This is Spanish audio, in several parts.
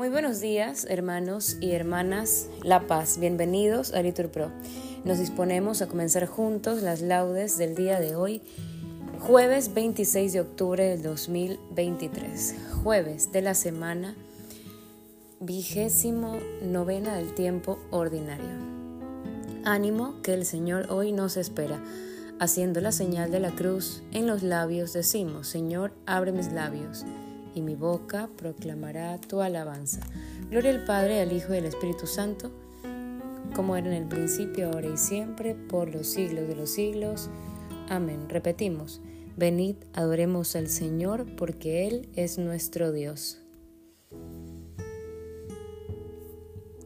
Muy buenos días, hermanos y hermanas La Paz. Bienvenidos a Litur Pro. Nos disponemos a comenzar juntos las laudes del día de hoy, jueves 26 de octubre del 2023, jueves de la semana vigésimo novena del tiempo ordinario. Ánimo que el Señor hoy nos espera. Haciendo la señal de la cruz en los labios decimos, Señor, abre mis labios y mi boca proclamará tu alabanza. Gloria al Padre, al Hijo y al Espíritu Santo, como era en el principio, ahora y siempre, por los siglos de los siglos. Amén. Repetimos, venid, adoremos al Señor, porque Él es nuestro Dios.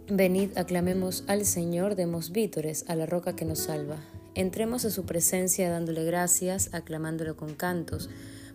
Venid, aclamemos al Señor, demos vítores a la roca que nos salva. Entremos a su presencia dándole gracias, aclamándolo con cantos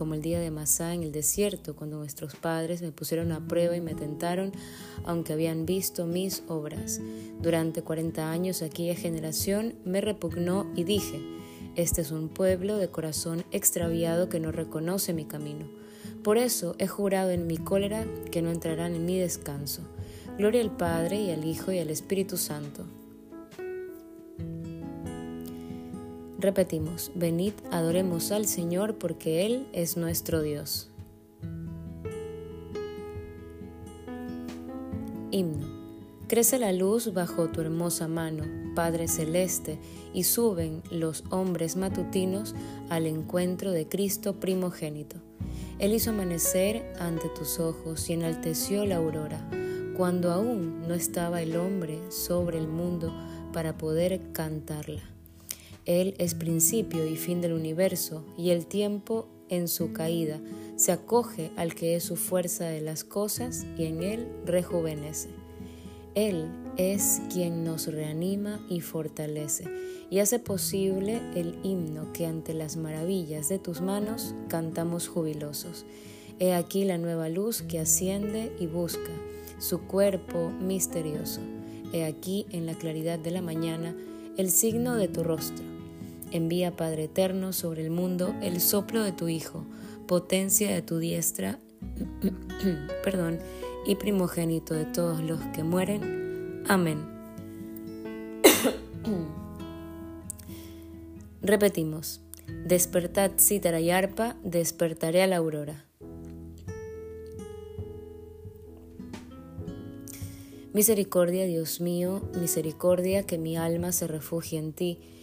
como el día de Masá en el desierto, cuando nuestros padres me pusieron a prueba y me tentaron, aunque habían visto mis obras. Durante cuarenta años aquella generación me repugnó y dije, este es un pueblo de corazón extraviado que no reconoce mi camino. Por eso he jurado en mi cólera que no entrarán en mi descanso. Gloria al Padre y al Hijo y al Espíritu Santo Repetimos, venid, adoremos al Señor porque Él es nuestro Dios. Himno. Crece la luz bajo tu hermosa mano, Padre Celeste, y suben los hombres matutinos al encuentro de Cristo primogénito. Él hizo amanecer ante tus ojos y enalteció la aurora, cuando aún no estaba el hombre sobre el mundo para poder cantarla. Él es principio y fin del universo, y el tiempo en su caída se acoge al que es su fuerza de las cosas y en Él rejuvenece. Él es quien nos reanima y fortalece y hace posible el himno que ante las maravillas de tus manos cantamos jubilosos. He aquí la nueva luz que asciende y busca su cuerpo misterioso. He aquí en la claridad de la mañana el signo de tu rostro. Envía, Padre eterno, sobre el mundo el soplo de tu Hijo, potencia de tu diestra, perdón, y primogénito de todos los que mueren. Amén. Repetimos, despertad cítara y arpa, despertaré a la aurora. Misericordia, Dios mío, misericordia, que mi alma se refugie en ti.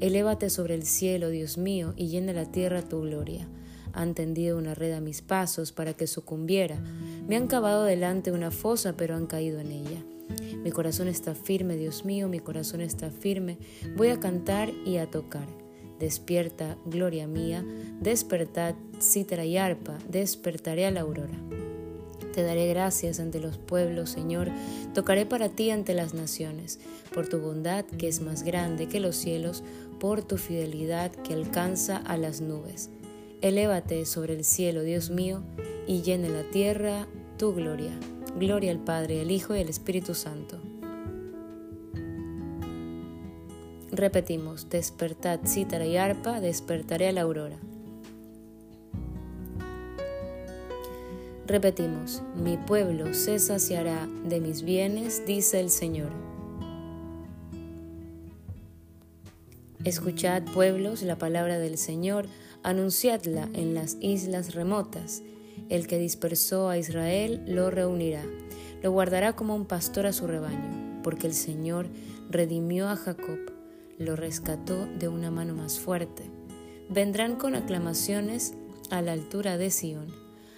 Elévate sobre el cielo, Dios mío, y llena la tierra tu gloria. Han tendido una red a mis pasos para que sucumbiera. Me han cavado delante una fosa, pero han caído en ella. Mi corazón está firme, Dios mío, mi corazón está firme. Voy a cantar y a tocar. Despierta, gloria mía, despertad, cítara y arpa, despertaré a la aurora. Te daré gracias ante los pueblos, Señor. Tocaré para ti ante las naciones, por tu bondad que es más grande que los cielos, por tu fidelidad que alcanza a las nubes. Elévate sobre el cielo, Dios mío, y llene la tierra tu gloria. Gloria al Padre, al Hijo y al Espíritu Santo. Repetimos, despertad cítara y arpa, despertaré a la aurora. Repetimos, mi pueblo se saciará de mis bienes, dice el Señor. Escuchad, pueblos, la palabra del Señor, anunciadla en las islas remotas. El que dispersó a Israel lo reunirá, lo guardará como un pastor a su rebaño, porque el Señor redimió a Jacob, lo rescató de una mano más fuerte. Vendrán con aclamaciones a la altura de Sión,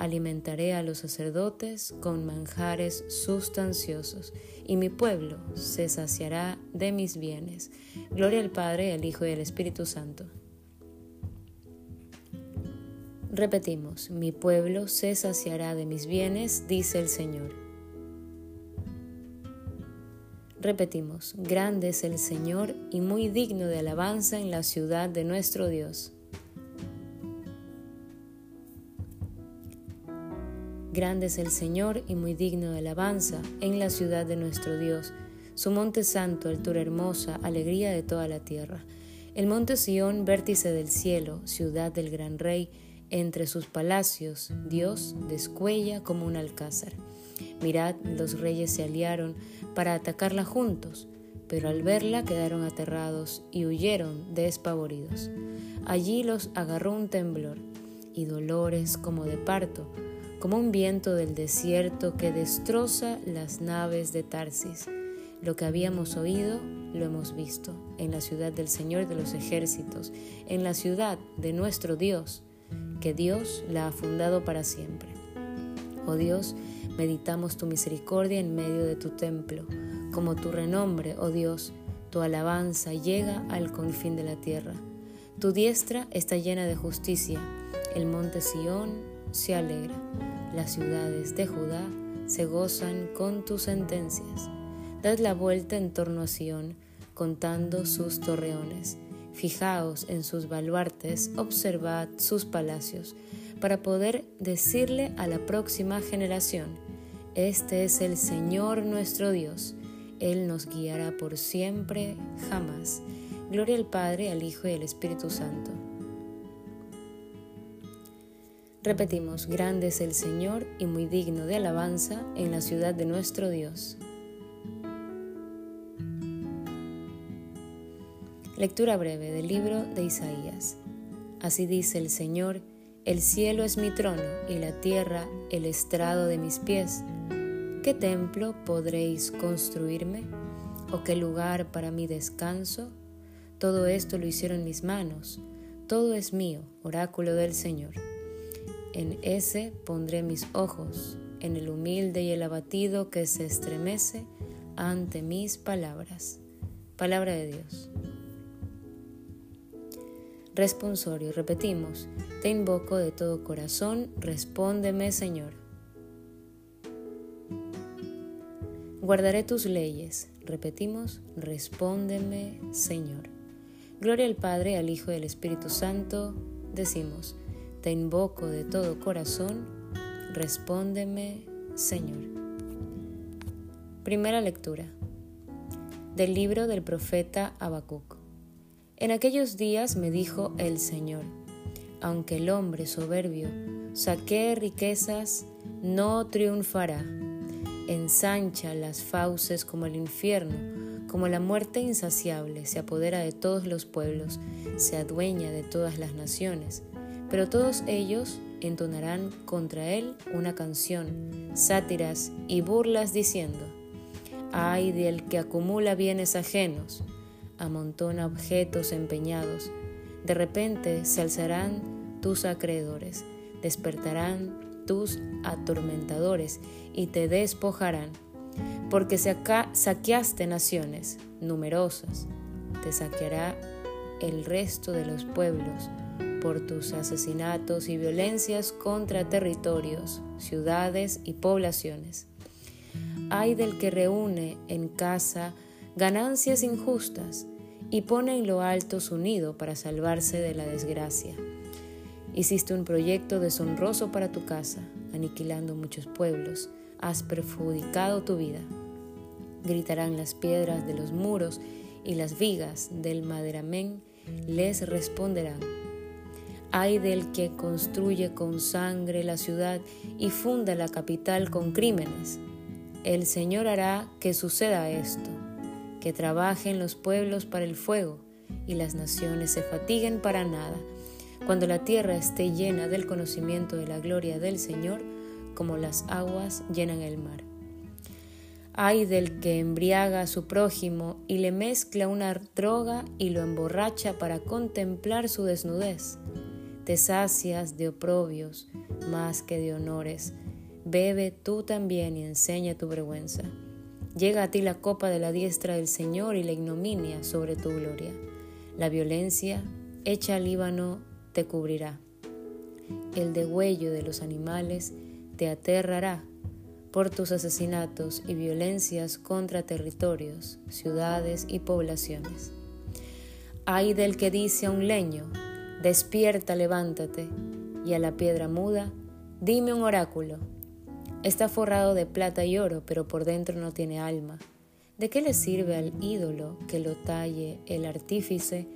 alimentaré a los sacerdotes con manjares sustanciosos, y mi pueblo se saciará de mis bienes. Gloria al Padre, al Hijo y al Espíritu Santo. Repetimos, mi pueblo se saciará de mis bienes, dice el Señor. Repetimos, grande es el Señor y muy digno de alabanza en la ciudad de nuestro Dios. Grande es el Señor y muy digno de alabanza en la ciudad de nuestro Dios. Su monte santo, altura hermosa, alegría de toda la tierra. El monte Sión, vértice del cielo, ciudad del gran rey, entre sus palacios Dios descuella como un alcázar. Mirad, los reyes se aliaron para atacarla juntos, pero al verla quedaron aterrados y huyeron despavoridos. Allí los agarró un temblor y dolores como de parto, como un viento del desierto que destroza las naves de Tarsis. Lo que habíamos oído lo hemos visto en la ciudad del Señor de los ejércitos, en la ciudad de nuestro Dios que Dios la ha fundado para siempre. Oh Dios, meditamos tu misericordia en medio de tu templo, como tu renombre, oh Dios, tu alabanza llega al confín de la tierra. Tu diestra está llena de justicia, el monte Sión se alegra, las ciudades de Judá se gozan con tus sentencias. Dad la vuelta en torno a Sión, contando sus torreones Fijaos en sus baluartes, observad sus palacios, para poder decirle a la próxima generación, Este es el Señor nuestro Dios, Él nos guiará por siempre, jamás. Gloria al Padre, al Hijo y al Espíritu Santo. Repetimos, grande es el Señor y muy digno de alabanza en la ciudad de nuestro Dios. Lectura breve del libro de Isaías. Así dice el Señor, el cielo es mi trono y la tierra el estrado de mis pies. ¿Qué templo podréis construirme? ¿O qué lugar para mi descanso? Todo esto lo hicieron mis manos, todo es mío, oráculo del Señor. En ese pondré mis ojos, en el humilde y el abatido que se estremece ante mis palabras. Palabra de Dios. Responsorio, repetimos, te invoco de todo corazón, respóndeme Señor. Guardaré tus leyes, repetimos, respóndeme Señor. Gloria al Padre, al Hijo y al Espíritu Santo, decimos, te invoco de todo corazón, respóndeme Señor. Primera lectura del libro del profeta Habacuc. En aquellos días me dijo el Señor, aunque el hombre soberbio saquee riquezas, no triunfará. Ensancha las fauces como el infierno, como la muerte insaciable, se apodera de todos los pueblos, se adueña de todas las naciones. Pero todos ellos entonarán contra él una canción, sátiras y burlas diciendo, ay del que acumula bienes ajenos, amontona objetos empeñados. De repente se alzarán tus acreedores, despertarán tus atormentadores y te despojarán, porque saqueaste naciones numerosas, te saqueará el resto de los pueblos por tus asesinatos y violencias contra territorios, ciudades y poblaciones. Hay del que reúne en casa ganancias injustas y pone en lo alto su nido para salvarse de la desgracia. Hiciste un proyecto deshonroso para tu casa, aniquilando muchos pueblos, has perjudicado tu vida. Gritarán las piedras de los muros y las vigas del maderamén les responderán. Ay del que construye con sangre la ciudad y funda la capital con crímenes. El Señor hará que suceda esto, que trabajen los pueblos para el fuego y las naciones se fatiguen para nada, cuando la tierra esté llena del conocimiento de la gloria del Señor, como las aguas llenan el mar. Ay del que embriaga a su prójimo y le mezcla una droga y lo emborracha para contemplar su desnudez. Te sacias de oprobios más que de honores. Bebe tú también y enseña tu vergüenza. Llega a ti la copa de la diestra del Señor y la ignominia sobre tu gloria. La violencia, hecha al Líbano, te cubrirá. El degüello de los animales te aterrará por tus asesinatos y violencias contra territorios, ciudades y poblaciones. Ay del que dice a un leño, despierta, levántate, y a la piedra muda, dime un oráculo. Está forrado de plata y oro, pero por dentro no tiene alma. ¿De qué le sirve al ídolo que lo talle el artífice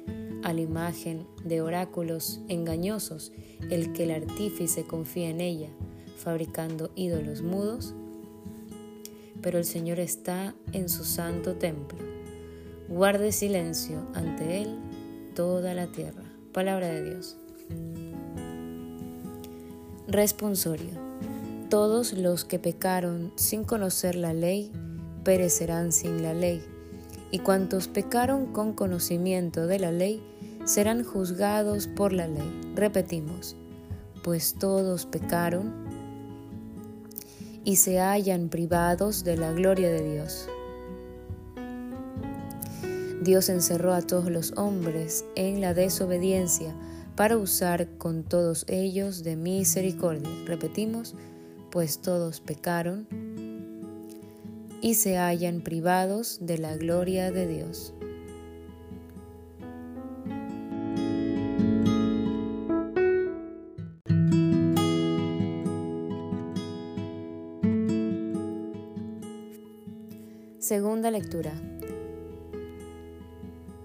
a la imagen de oráculos engañosos el que el artífice confía en ella, fabricando ídolos mudos? pero el Señor está en su santo templo. Guarde silencio ante Él toda la tierra. Palabra de Dios. Responsorio. Todos los que pecaron sin conocer la ley, perecerán sin la ley, y cuantos pecaron con conocimiento de la ley, serán juzgados por la ley. Repetimos, pues todos pecaron y se hallan privados de la gloria de Dios. Dios encerró a todos los hombres en la desobediencia para usar con todos ellos de misericordia. Repetimos, pues todos pecaron y se hallan privados de la gloria de Dios. Segunda lectura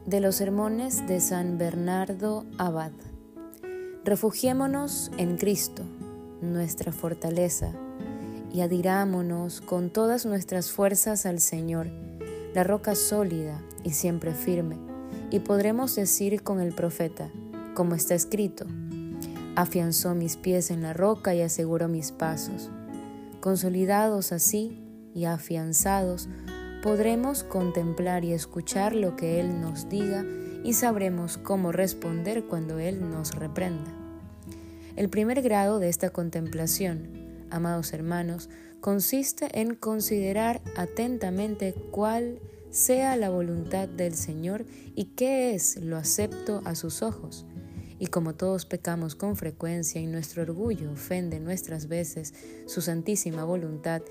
de los sermones de San Bernardo Abad. Refugiémonos en Cristo, nuestra fortaleza, y adirámonos con todas nuestras fuerzas al Señor, la roca sólida y siempre firme, y podremos decir con el profeta, como está escrito, afianzó mis pies en la roca y aseguró mis pasos. Consolidados así y afianzados, podremos contemplar y escuchar lo que Él nos diga y sabremos cómo responder cuando Él nos reprenda. El primer grado de esta contemplación, amados hermanos, consiste en considerar atentamente cuál sea la voluntad del Señor y qué es lo acepto a sus ojos y como todos pecamos con frecuencia y nuestro orgullo ofende nuestras veces su santísima voluntad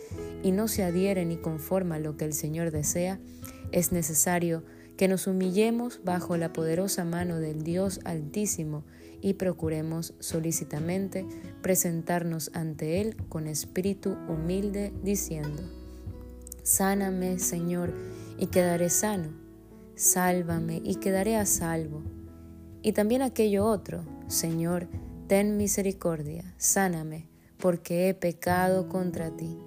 y no se adhiere ni conforma a lo que el Señor desea, es necesario que nos humillemos bajo la poderosa mano del Dios Altísimo y procuremos solícitamente presentarnos ante Él con espíritu humilde, diciendo, Sáname, Señor, y quedaré sano, sálvame y quedaré a salvo y también aquello otro, Señor, ten misericordia, sáname, porque he pecado contra ti.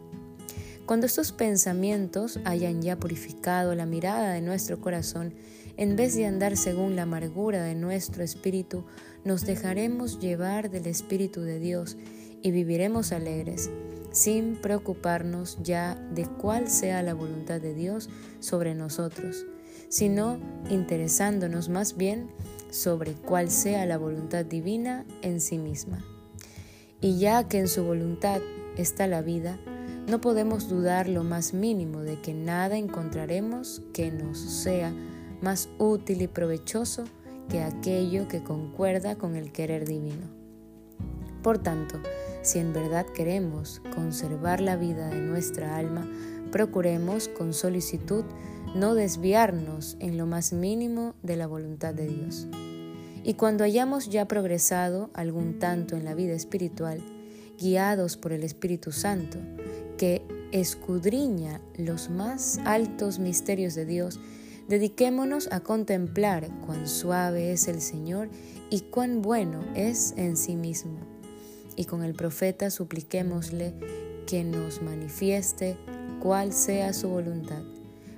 Cuando estos pensamientos hayan ya purificado la mirada de nuestro corazón, en vez de andar según la amargura de nuestro espíritu, nos dejaremos llevar del Espíritu de Dios y viviremos alegres, sin preocuparnos ya de cuál sea la voluntad de Dios sobre nosotros, sino interesándonos más bien sobre cuál sea la voluntad divina en sí misma. Y ya que en su voluntad está la vida, no podemos dudar lo más mínimo de que nada encontraremos que nos sea más útil y provechoso que aquello que concuerda con el querer divino. Por tanto, si en verdad queremos conservar la vida de nuestra alma, procuremos con solicitud no desviarnos en lo más mínimo de la voluntad de Dios. Y cuando hayamos ya progresado algún tanto en la vida espiritual, guiados por el Espíritu Santo, que escudriña los más altos misterios de Dios, Dediquémonos a contemplar cuán suave es el Señor y cuán bueno es en sí mismo. Y con el profeta supliquémosle que nos manifieste cuál sea su voluntad,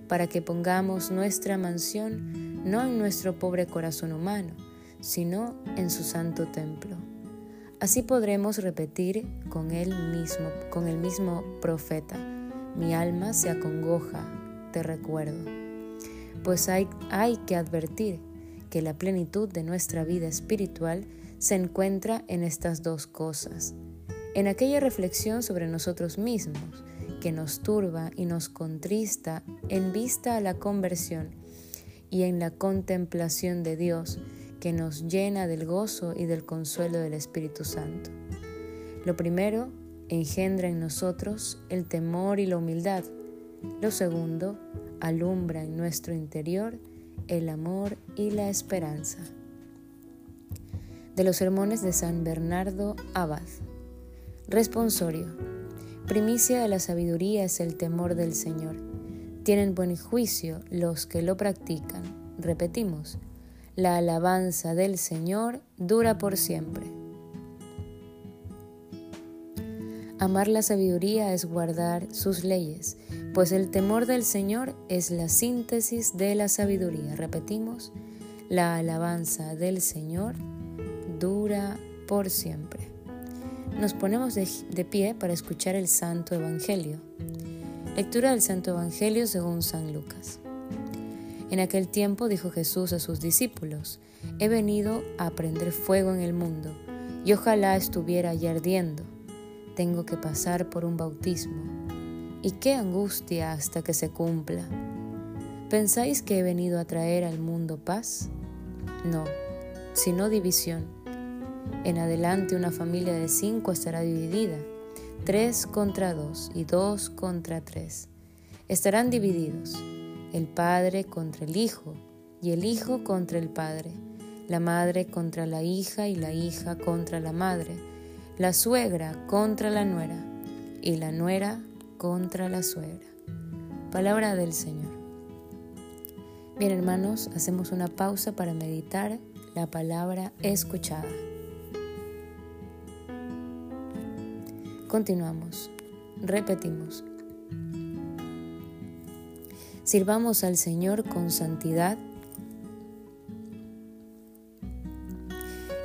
para que pongamos nuestra mansión no en nuestro pobre corazón humano, sino en su santo templo. Así podremos repetir con él mismo, con el mismo profeta, mi alma se acongoja, te recuerdo. Pues hay, hay que advertir que la plenitud de nuestra vida espiritual se encuentra en estas dos cosas, en aquella reflexión sobre nosotros mismos que nos turba y nos contrista en vista a la conversión y en la contemplación de Dios que nos llena del gozo y del consuelo del Espíritu Santo. Lo primero, engendra en nosotros el temor y la humildad. Lo segundo, alumbra en nuestro interior el amor y la esperanza. De los sermones de San Bernardo Abad. Responsorio. Primicia de la sabiduría es el temor del Señor. Tienen buen juicio los que lo practican. Repetimos, la alabanza del Señor dura por siempre. Amar la sabiduría es guardar sus leyes, pues el temor del Señor es la síntesis de la sabiduría. Repetimos, la alabanza del Señor dura por siempre. Nos ponemos de, pie para escuchar el Santo Evangelio. Lectura del Santo Evangelio según San Lucas. En aquel tiempo dijo Jesús a sus discípulos, He venido a prender fuego en el mundo, y ojalá estuviera ya ardiendo. Tengo que pasar por un bautismo. Y qué angustia hasta que se cumpla. ¿Pensáis que he venido a traer al mundo paz? No, sino división. En adelante una familia de cinco estará dividida, tres contra dos y dos contra tres. Estarán divididos el padre contra el hijo y el hijo contra el padre, la madre contra la hija y la hija contra la madre, la suegra contra la nuera y la nuera contra la suegra. Palabra del Señor. Bien hermanos, hacemos una pausa para meditar la palabra escuchada. Continuamos. Repetimos. Sirvamos al Señor con santidad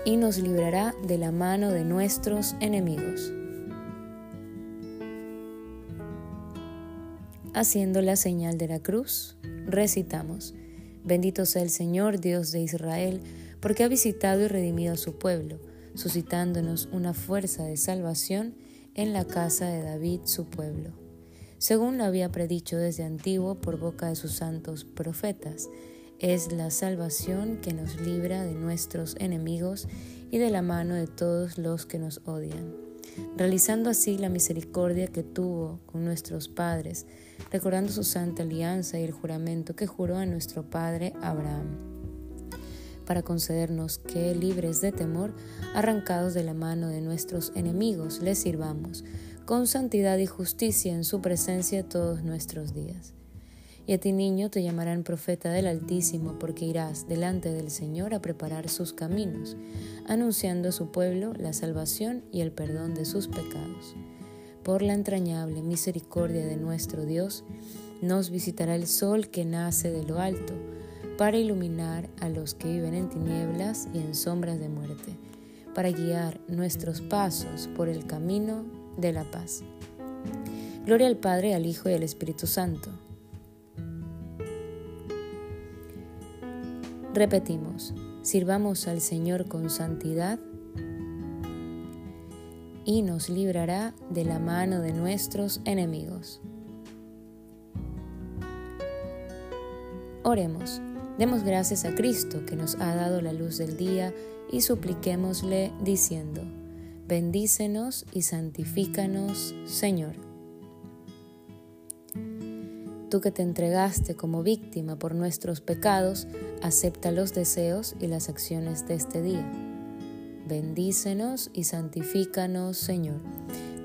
y nos librará de la mano de nuestros enemigos. Haciendo la señal de la cruz, recitamos, Bendito sea el Señor, Dios de Israel, porque ha visitado y redimido a su pueblo, suscitándonos una fuerza de salvación en la casa de David, su pueblo según lo había predicho desde antiguo por boca de sus santos profetas. Es la salvación que nos libra de nuestros enemigos y de la mano de todos los que nos odian, realizando así la misericordia que tuvo con nuestros padres, recordando su santa alianza y el juramento que juró a nuestro padre Abraham para concedernos que, libres de temor, arrancados de la mano de nuestros enemigos, les sirvamos con santidad y justicia en su presencia todos nuestros días. Y a ti niño te llamarán profeta del Altísimo, porque irás delante del Señor a preparar sus caminos, anunciando a su pueblo la salvación y el perdón de sus pecados. Por la entrañable misericordia de nuestro Dios, nos visitará el sol que nace de lo alto, para iluminar a los que viven en tinieblas y en sombras de muerte, para guiar nuestros pasos por el camino de la paz. Gloria al Padre, al Hijo y al Espíritu Santo. Repetimos, sirvamos al Señor con santidad y nos librará de la mano de nuestros enemigos. Oremos, demos gracias a Cristo que nos ha dado la luz del día y supliquémosle diciendo, bendícenos y santifícanos, Señor. Tú que te entregaste como víctima por nuestros pecados, acepta los deseos y las acciones de este día. Bendícenos y santifícanos, Señor.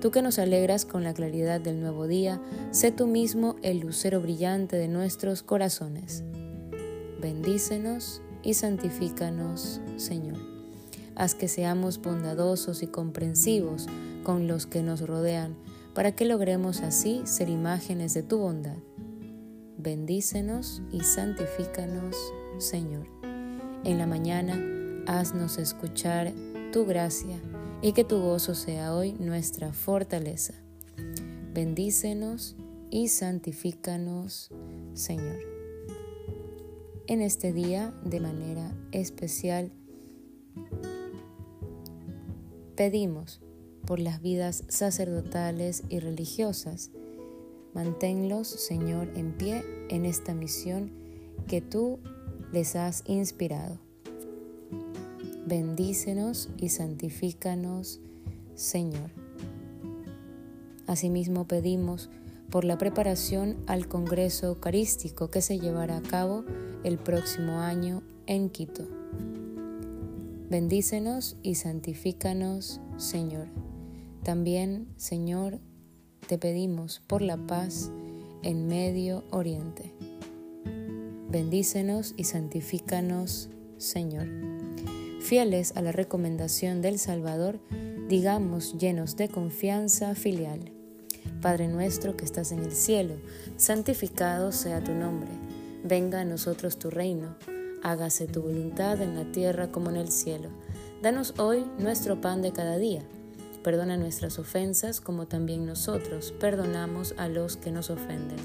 Tú que nos alegras con la claridad del nuevo día, sé tú mismo el lucero brillante de nuestros corazones. Bendícenos y santifícanos, Señor. Haz que seamos bondadosos y comprensivos con los que nos rodean, para que logremos así ser imágenes de tu bondad. Bendícenos y santifícanos, Señor. En la mañana, haznos escuchar tu gracia y que tu gozo sea hoy nuestra fortaleza. Bendícenos y santifícanos, Señor en este día de manera especial. Pedimos por las vidas sacerdotales y religiosas. Manténlos, Señor, en pie en esta misión que tú les has inspirado. Bendícenos y santifícanos, Señor. Asimismo pedimos por la preparación al Congreso Eucarístico que se llevará a cabo el próximo año en Quito. Bendícenos y santifícanos, Señor. También, Señor, te pedimos por la paz en Medio Oriente. Bendícenos y santifícanos, Señor. Fieles a la recomendación del Salvador, digamos llenos de confianza filial. Padre nuestro que estás en el cielo, santificado sea tu nombre Venga a nosotros tu reino, hágase tu voluntad en la tierra como en el cielo. Danos hoy nuestro pan de cada día. Perdona nuestras ofensas como también nosotros perdonamos a los que nos ofenden.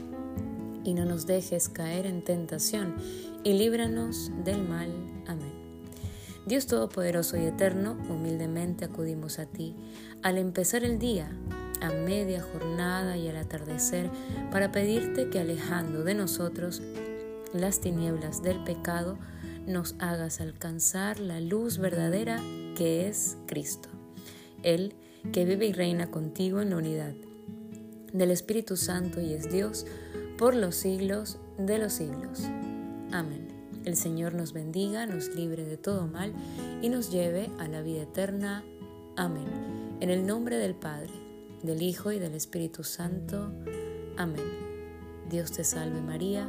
Y no nos dejes caer en tentación y líbranos del mal. Amén. Dios Todopoderoso y Eterno, humildemente acudimos a ti al empezar el día, a media jornada y al atardecer, para pedirte que alejando de nosotros las tinieblas del pecado, nos hagas alcanzar la luz verdadera que es Cristo. Él que vive y reina contigo en la unidad del Espíritu Santo y es Dios por los siglos de los siglos. Amén. El Señor nos bendiga, nos libre de todo mal y nos lleve a la vida eterna. Amén. En el nombre del Padre, del Hijo y del Espíritu Santo. Amén. Dios te salve María